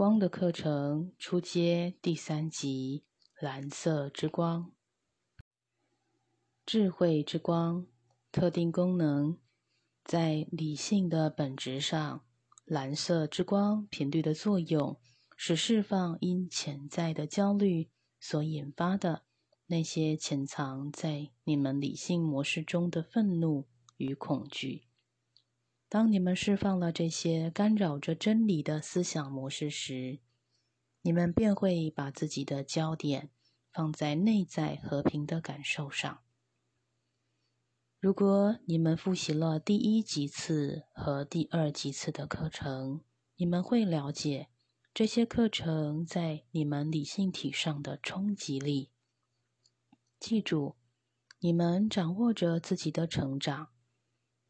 光的课程初阶第三集：蓝色之光，智慧之光，特定功能，在理性的本质上，蓝色之光频率的作用是释放因潜在的焦虑所引发的那些潜藏在你们理性模式中的愤怒与恐惧。当你们释放了这些干扰着真理的思想模式时，你们便会把自己的焦点放在内在和平的感受上。如果你们复习了第一级次和第二级次的课程，你们会了解这些课程在你们理性体上的冲击力。记住，你们掌握着自己的成长。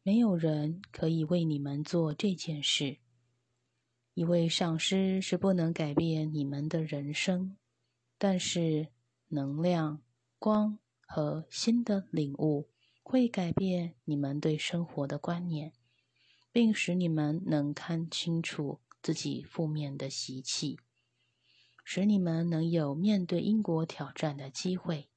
没有人可以为你们做这件事。一位上师是不能改变你们的人生，但是能量、光和新的领悟会改变你们对生活的观念，并使你们能看清楚自己负面的习气，使你们能有面对因果挑战的机会。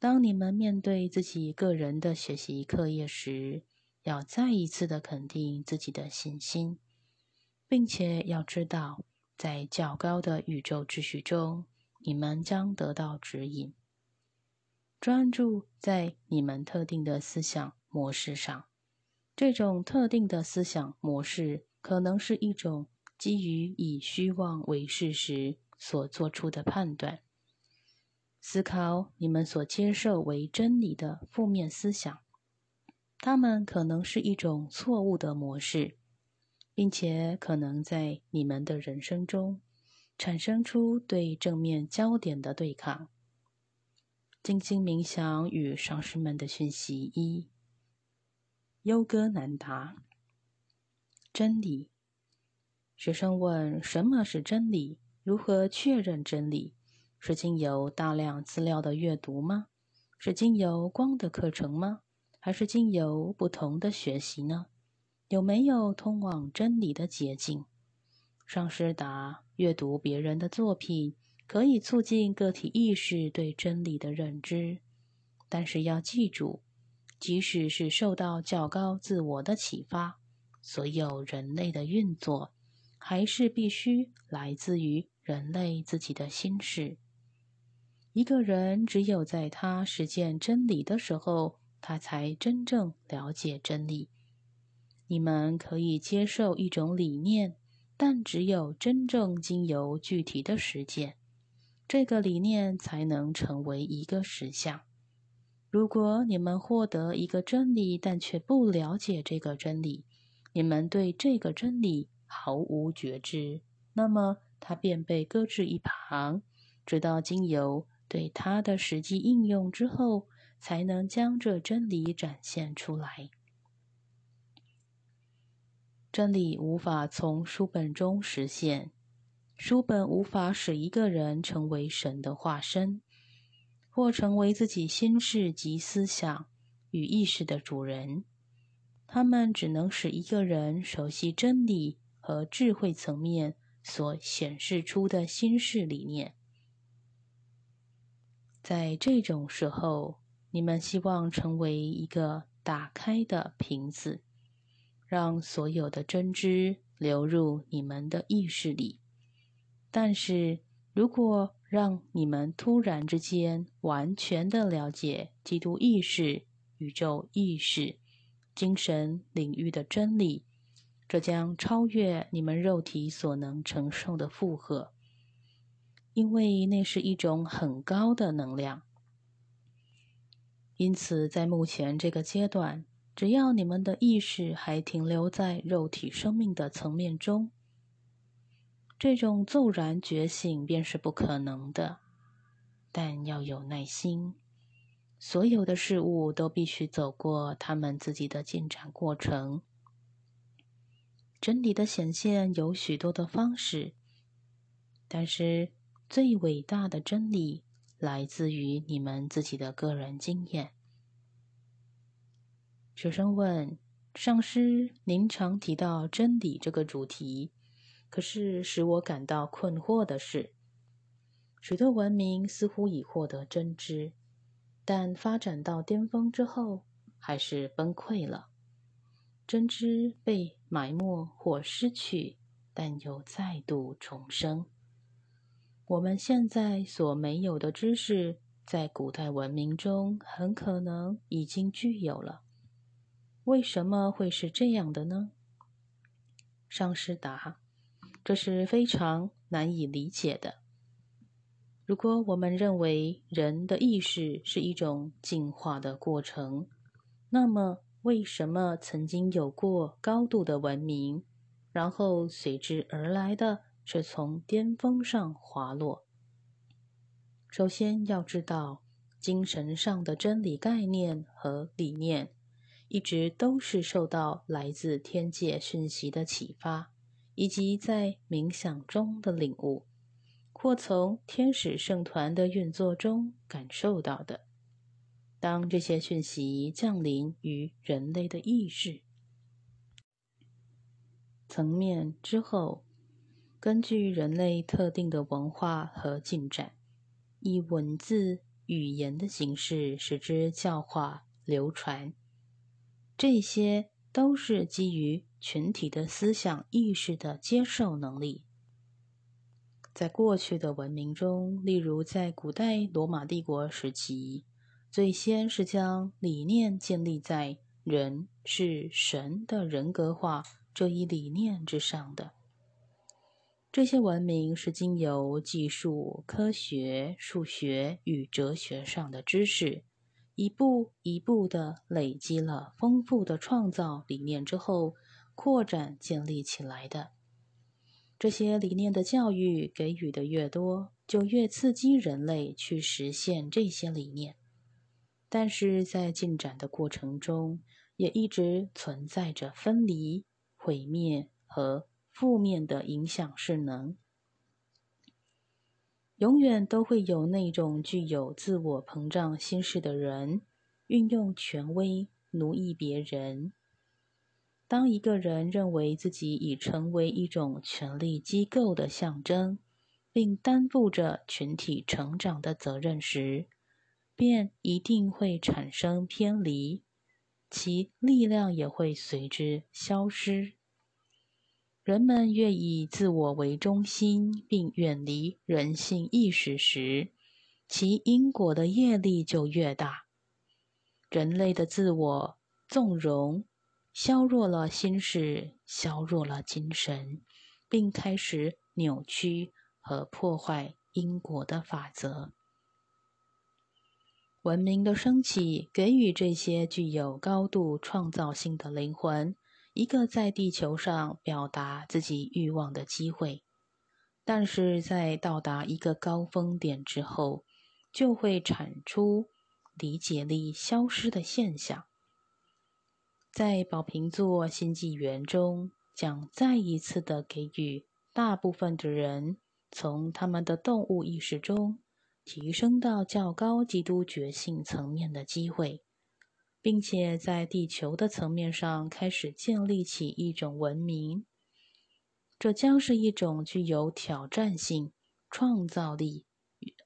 当你们面对自己个人的学习课业时，要再一次的肯定自己的信心，并且要知道，在较高的宇宙秩序中，你们将得到指引。专注在你们特定的思想模式上，这种特定的思想模式可能是一种基于以虚妄为事实所做出的判断。思考你们所接受为真理的负面思想。它们可能是一种错误的模式，并且可能在你们的人生中产生出对正面焦点的对抗。静心冥想与上师们的讯息一：优哥难答。真理。学生问：什么是真理？如何确认真理？是经由大量资料的阅读吗？是经由光的课程吗？还是经由不同的学习呢？有没有通往真理的捷径？上师答：阅读别人的作品可以促进个体意识对真理的认知，但是要记住，即使是受到较高自我的启发，所有人类的运作还是必须来自于人类自己的心事。一个人只有在他实践真理的时候。他才真正了解真理。你们可以接受一种理念，但只有真正经由具体的实践，这个理念才能成为一个实相。如果你们获得一个真理，但却不了解这个真理，你们对这个真理毫无觉知，那么它便被搁置一旁，直到经由对它的实际应用之后。才能将这真理展现出来。真理无法从书本中实现，书本无法使一个人成为神的化身，或成为自己心事及思想与意识的主人。他们只能使一个人熟悉真理和智慧层面所显示出的心事理念。在这种时候。你们希望成为一个打开的瓶子，让所有的真知流入你们的意识里。但是如果让你们突然之间完全的了解基督意识、宇宙意识、精神领域的真理，这将超越你们肉体所能承受的负荷，因为那是一种很高的能量。因此，在目前这个阶段，只要你们的意识还停留在肉体生命的层面中，这种骤然觉醒便是不可能的。但要有耐心，所有的事物都必须走过他们自己的进展过程。真理的显现有许多的方式，但是最伟大的真理。来自于你们自己的个人经验。学生问：“上师，您常提到真理这个主题，可是使我感到困惑的是，许多文明似乎已获得真知，但发展到巅峰之后，还是崩溃了。真知被埋没或失去，但又再度重生。我们现在所没有的知识，在古代文明中很可能已经具有了。为什么会是这样的呢？上师答。这是非常难以理解的。如果我们认为人的意识是一种进化的过程，那么为什么曾经有过高度的文明，然后随之而来的是从巅峰上滑落？首先要知道，精神上的真理概念和理念，一直都是受到来自天界讯息的启发。以及在冥想中的领悟，或从天使圣团的运作中感受到的。当这些讯息降临于人类的意识层面之后，根据人类特定的文化和进展，以文字语言的形式使之教化流传。这些都是基于。群体的思想意识的接受能力，在过去的文明中，例如在古代罗马帝国时期，最先是将理念建立在人是神的人格化这一理念之上的。这些文明是经由技术、科学、数学与哲学上的知识，一步一步的累积了丰富的创造理念之后。扩展建立起来的这些理念的教育给予的越多，就越刺激人类去实现这些理念。但是在进展的过程中，也一直存在着分离、毁灭和负面的影响势能。永远都会有那种具有自我膨胀心事的人，运用权威奴役别人。当一个人认为自己已成为一种权力机构的象征，并担负着群体成长的责任时，便一定会产生偏离，其力量也会随之消失。人们越以自我为中心，并远离人性意识时，其因果的业力就越大。人类的自我纵容。削弱了心事，削弱了精神，并开始扭曲和破坏因果的法则。文明的升起，给予这些具有高度创造性的灵魂一个在地球上表达自己欲望的机会，但是在到达一个高峰点之后，就会产出理解力消失的现象。在宝瓶座新纪元中，将再一次的给予大部分的人从他们的动物意识中提升到较高基督觉性层面的机会，并且在地球的层面上开始建立起一种文明。这将是一种具有挑战性、创造力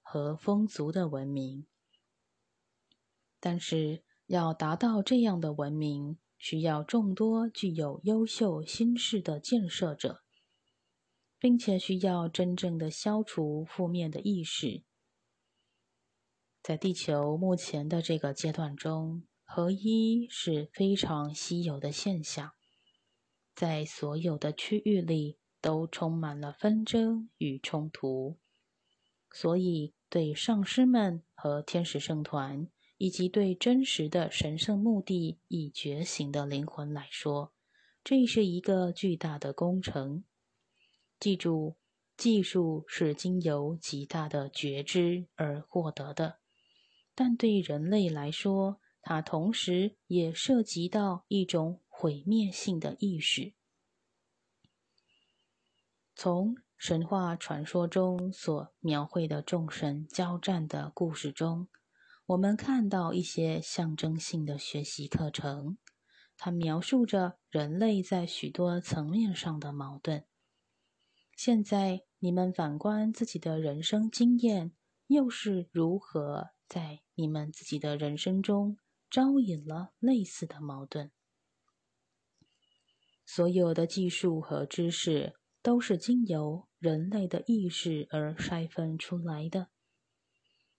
和风俗的文明。但是，要达到这样的文明，需要众多具有优秀心事的建设者，并且需要真正的消除负面的意识。在地球目前的这个阶段中，合一是非常稀有的现象，在所有的区域里都充满了纷争与冲突，所以对上师们和天使圣团。以及对真实的神圣目的已觉醒的灵魂来说，这是一个巨大的工程。记住，技术是经由极大的觉知而获得的，但对人类来说，它同时也涉及到一种毁灭性的意识。从神话传说中所描绘的众神交战的故事中。我们看到一些象征性的学习课程，它描述着人类在许多层面上的矛盾。现在你们反观自己的人生经验，又是如何在你们自己的人生中招引了类似的矛盾？所有的技术和知识都是经由人类的意识而筛分出来的，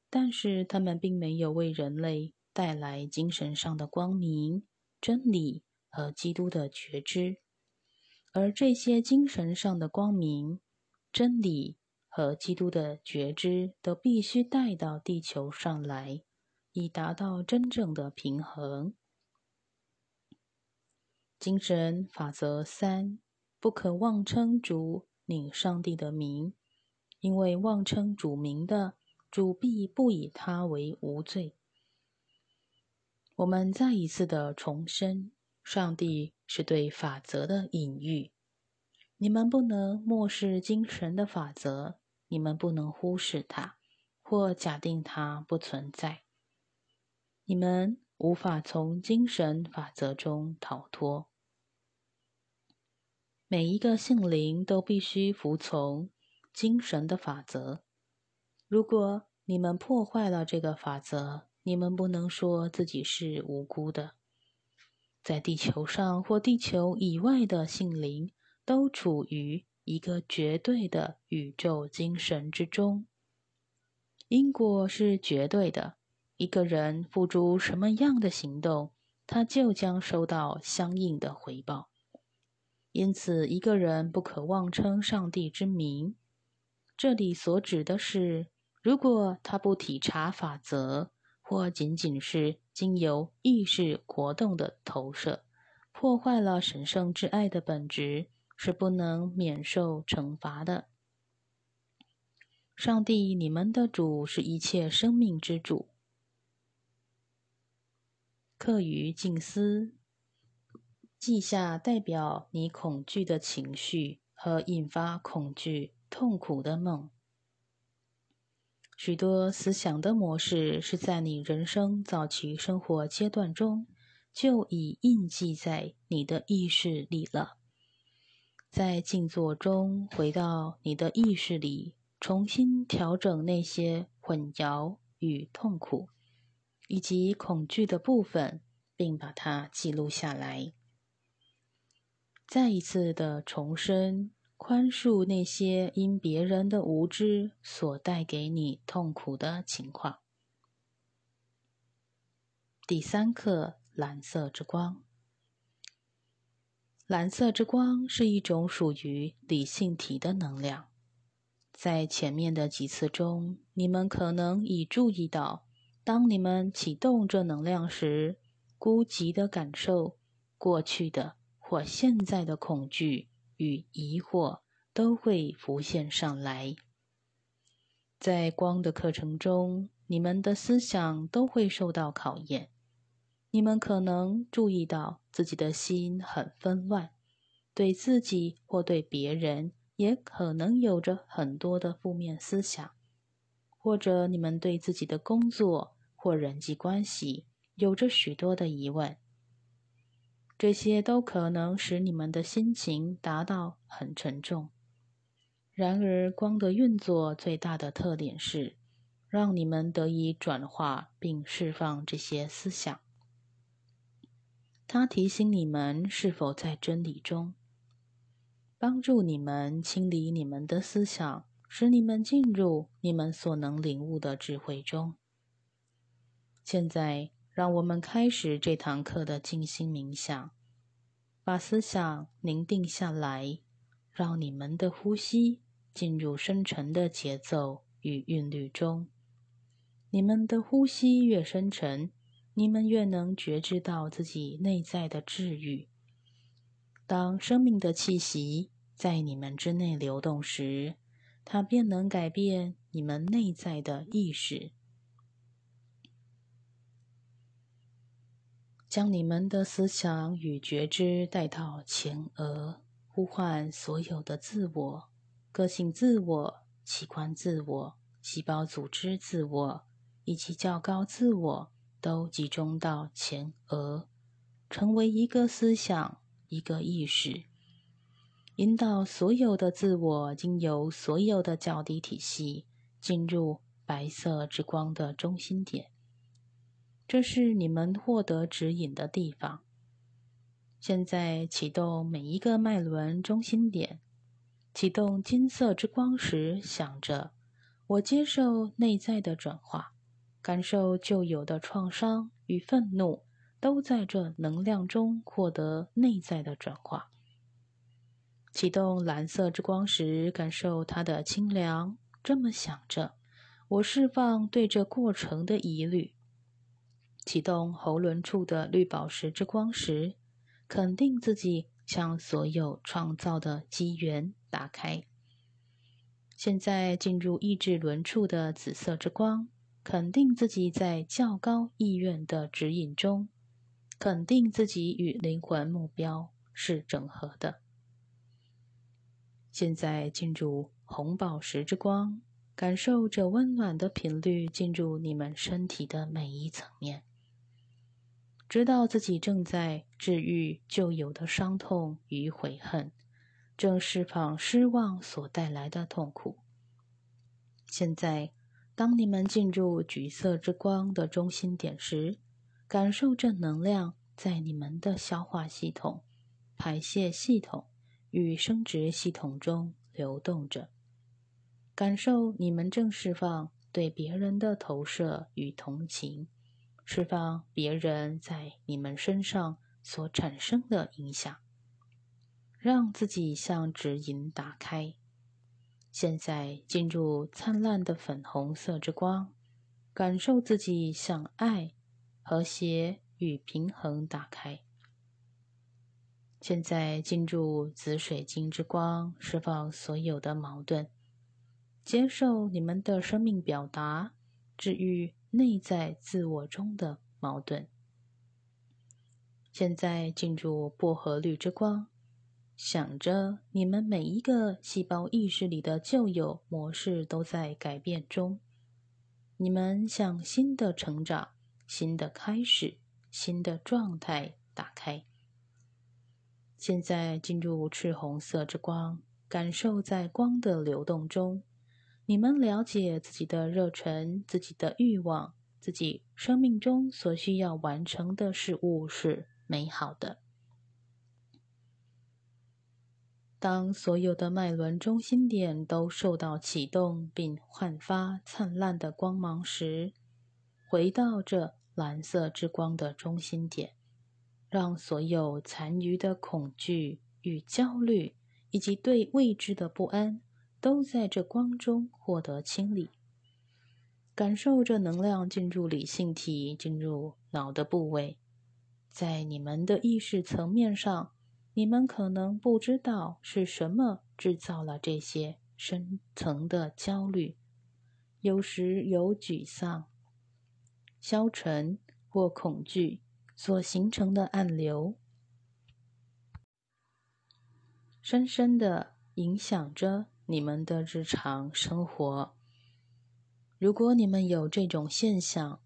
但是他们并没有为人类带来精神上的光明、真理和基督的觉知，而这些精神上的光明、真理和基督的觉知都必须带到地球上来，以达到真正的平衡。精神法则三：不可妄称主领上帝的名，因为妄称主名的主必不以他为无罪。我们再一次的重申，上帝是对法则的隐喻。你们不能漠视精神的法则，你们不能忽视它，或假定它不存在。你们无法从精神法则中逃脱。每一个性灵都必须服从精神的法则。如果你们破坏了这个法则，你们不能说自己是无辜的。在地球上或地球以外的性灵都处于一个绝对的宇宙精神之中。因果是绝对的。一个人付诸什么样的行动，他就将收到相应的回报。因此，一个人不可妄称上帝之名。这里所指的是，如果他不体察法则，或仅仅是经由意识活动的投射，破坏了神圣之爱的本质，是不能免受惩罚的。上帝，你们的主，是一切生命之主。刻于静思。记下代表你恐惧的情绪和引发恐惧、痛苦的梦。许多思想的模式是在你人生早期生活阶段中就已印记在你的意识里了。在静坐中，回到你的意识里，重新调整那些混淆与痛苦以及恐惧的部分，并把它记录下来。再一次的重申，宽恕那些因别人的无知所带给你痛苦的情况。第三课：蓝色之光。蓝色之光是一种属于理性体的能量。在前面的几次中，你们可能已注意到，当你们启动这能量时，孤寂的感受，过去的。或现在的恐惧与疑惑都会浮现上来。在光的课程中，你们的思想都会受到考验。你们可能注意到自己的心很纷乱，对自己或对别人也可能有着很多的负面思想，或者你们对自己的工作或人际关系有着许多的疑问。这些都可能使你们的心情达到很沉重。然而，光的运作最大的特点是让你们得以转化并释放这些思想。它提醒你们是否在真理中，帮助你们清理你们的思想，使你们进入你们所能领悟的智慧中。现在。让我们开始这堂课的静心冥想，把思想凝定下来，让你们的呼吸进入深沉的节奏与韵律中。你们的呼吸越深沉，你们越能觉知到自己内在的治愈。当生命的气息在你们之内流动时，它便能改变你们内在的意识。将你们的思想与觉知带到前额，呼唤所有的自我、个性自我、器官自我、细胞组织自我以及较高自我，都集中到前额，成为一个思想、一个意识。引导所有的自我经由所有的角底体系进入白色之光的中心点。这是你们获得指引的地方。现在启动每一个脉轮中心点，启动金色之光时，想着：我接受内在的转化，感受旧有的创伤与愤怒都在这能量中获得内在的转化。启动蓝色之光时，感受它的清凉。这么想着，我释放对这过程的疑虑。启动喉轮处的绿宝石之光时。肯定自己向所有创造的机缘打开。现在进入意志轮处的紫色之光，肯定自己在较高意愿的指引中，肯定自己与灵魂目标是整合的。现在进入红宝石之光，感受着温暖的频率进入你们身体的每一层面。知道自己正在治愈旧有的伤痛与悔恨，正释放失望所带来的痛苦。现在，当你们进入橘色之光的中心点时，感受正能量在你们的消化系统、排泄系统与生殖系统中流动着。感受你们正释放对别人的投射与同情。释放别人在你们身上所产生的影响，让自己向指引打开。现在进入灿烂的粉红色之光，感受自己向爱、和谐与平衡打开。现在进入紫水晶之光，释放所有的矛盾，接受你们的生命表达，治愈。内在自我中的矛盾。现在进入薄荷绿之光，想着你们每一个细胞意识里的旧有模式都在改变中，你们向新的成长、新的开始、新的状态打开。现在进入赤红色之光，感受在光的流动中。你们了解自己的热忱，自己的欲望，自己生命中所需要完成的事物是美好的。当所有的脉轮中心点都受到启动并焕发灿烂的光芒时，回到这蓝色之光的中心点，让所有残余的恐惧与焦虑，以及对未知的不安。都在这光中获得清理，感受着能量进入理性体，进入脑的部位。在你们的意识层面上，你们可能不知道是什么制造了这些深层的焦虑，有时有沮丧、消沉或恐惧所形成的暗流，深深的影响着。你们的日常生活，如果你们有这种现象，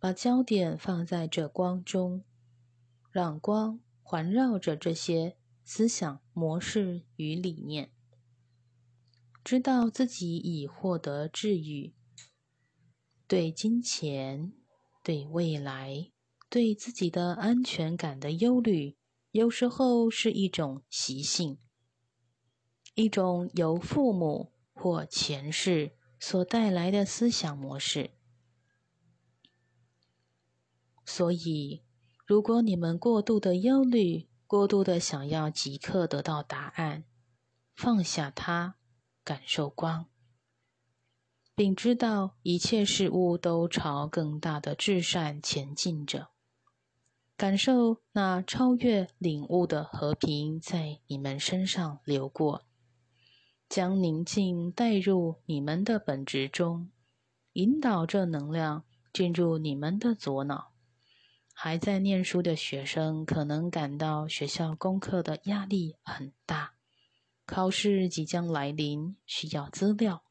把焦点放在这光中，让光环绕着这些思想模式与理念，知道自己已获得治愈。对金钱、对未来、对自己的安全感的忧虑，有时候是一种习性。一种由父母或前世所带来的思想模式。所以，如果你们过度的忧虑，过度的想要即刻得到答案，放下它，感受光，并知道一切事物都朝更大的至善前进着，感受那超越领悟的和平在你们身上流过。将宁静带入你们的本质中，引导这能量进入你们的左脑。还在念书的学生可能感到学校功课的压力很大，考试即将来临，需要资料。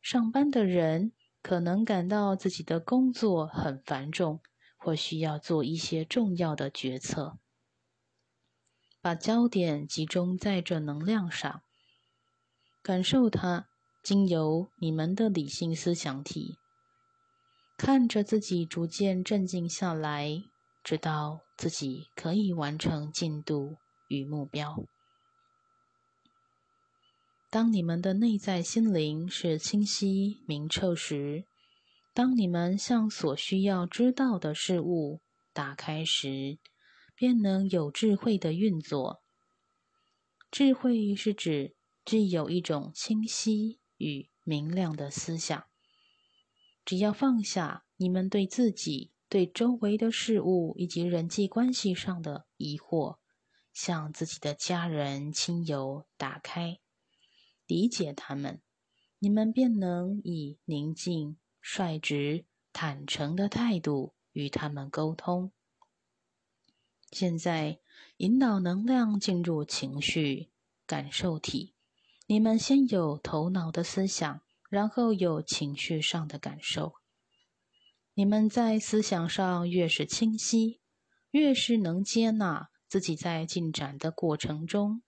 上班的人可能感到自己的工作很繁重，或需要做一些重要的决策。把焦点集中在这能量上，感受它经由你们的理性思想体，看着自己逐渐镇静下来，知道自己可以完成进度与目标。当你们的内在心灵是清晰明澈时，当你们向所需要知道的事物打开时，便能有智慧的运作。智慧是指具有一种清晰与明亮的思想。只要放下你们对自己、对周围的事物以及人际关系上的疑惑，向自己的家人、亲友打开，理解他们，你们便能以宁静、率直、坦诚的态度与他们沟通。现在，引导能量进入情绪感受体。你们先有头脑的思想，然后有情绪上的感受。你们在思想上越是清晰，越是能接纳自己在进展的过程中，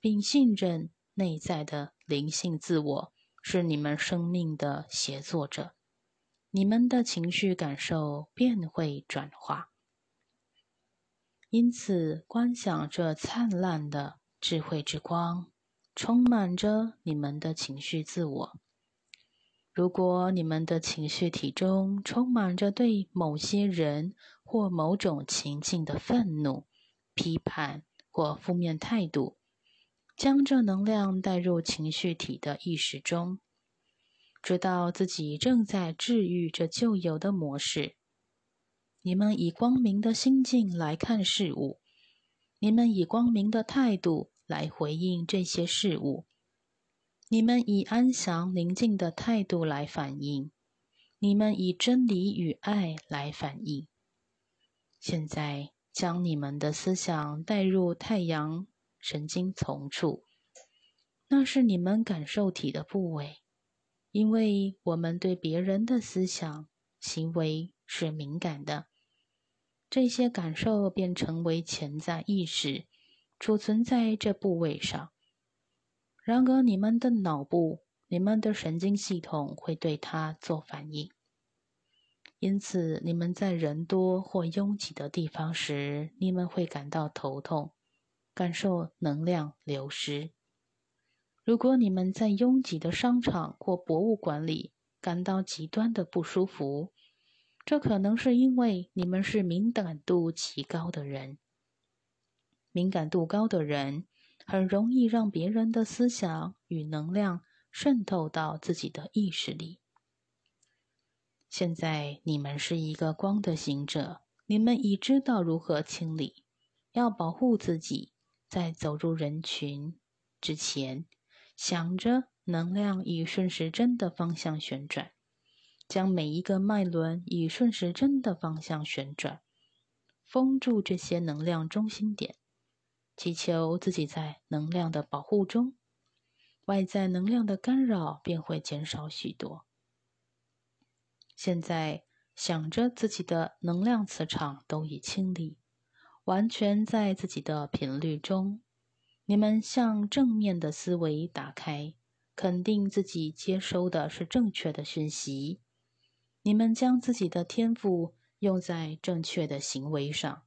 并信任内在的灵性自我是你们生命的协作者，你们的情绪感受便会转化。因此，观想这灿烂的智慧之光，充满着你们的情绪自我。如果你们的情绪体中充满着对某些人或某种情境的愤怒、批判或负面态度，将这能量带入情绪体的意识中，知道自己正在治愈这旧有的模式。你们以光明的心境来看事物，你们以光明的态度来回应这些事物，你们以安详宁静的态度来反应，你们以真理与爱来反应。现在，将你们的思想带入太阳神经丛处，那是你们感受体的部位，因为我们对别人的思想行为是敏感的。这些感受便成为潜在意识，储存在这部位上。然而，你们的脑部、你们的神经系统会对它做反应。因此，你们在人多或拥挤的地方时，你们会感到头痛，感受能量流失。如果你们在拥挤的商场或博物馆里感到极端的不舒服，这可能是因为你们是敏感度极高的人。敏感度高的人很容易让别人的思想与能量渗透到自己的意识里。现在你们是一个光的行者，你们已知道如何清理，要保护自己，在走入人群之前，想着能量以顺时针的方向旋转。将每一个脉轮以顺时针的方向旋转，封住这些能量中心点，祈求自己在能量的保护中，外在能量的干扰便会减少许多。现在想着自己的能量磁场都已清理，完全在自己的频率中，你们向正面的思维打开，肯定自己接收的是正确的讯息。你们将自己的天赋用在正确的行为上。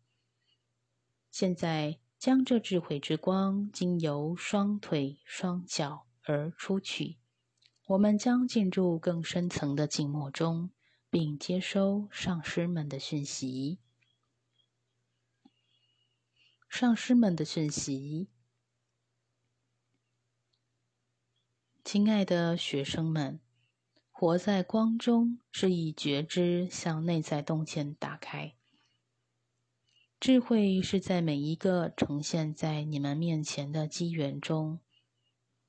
现在，将这智慧之光经由双腿、双脚而出去。我们将进入更深层的静默中，并接收上师们的讯息。上师们的讯息，亲爱的学生们。活在光中，是以觉知向内在洞见打开。智慧是在每一个呈现在你们面前的机缘中，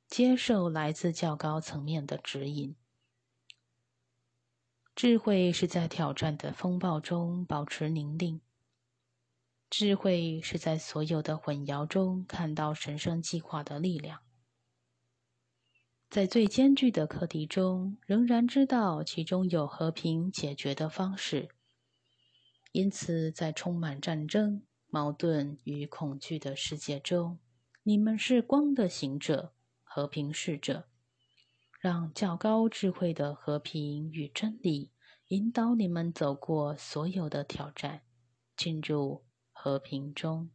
接受来自较高层面的指引。智慧是在挑战的风暴中保持宁静。智慧是在所有的混淆中看到神圣计划的力量。在最艰巨的课题中，仍然知道其中有和平解决的方式。因此，在充满战争、矛盾与恐惧的世界中，你们是光的行者，和平使者。让较高智慧的和平与真理引导你们走过所有的挑战，进入和平中。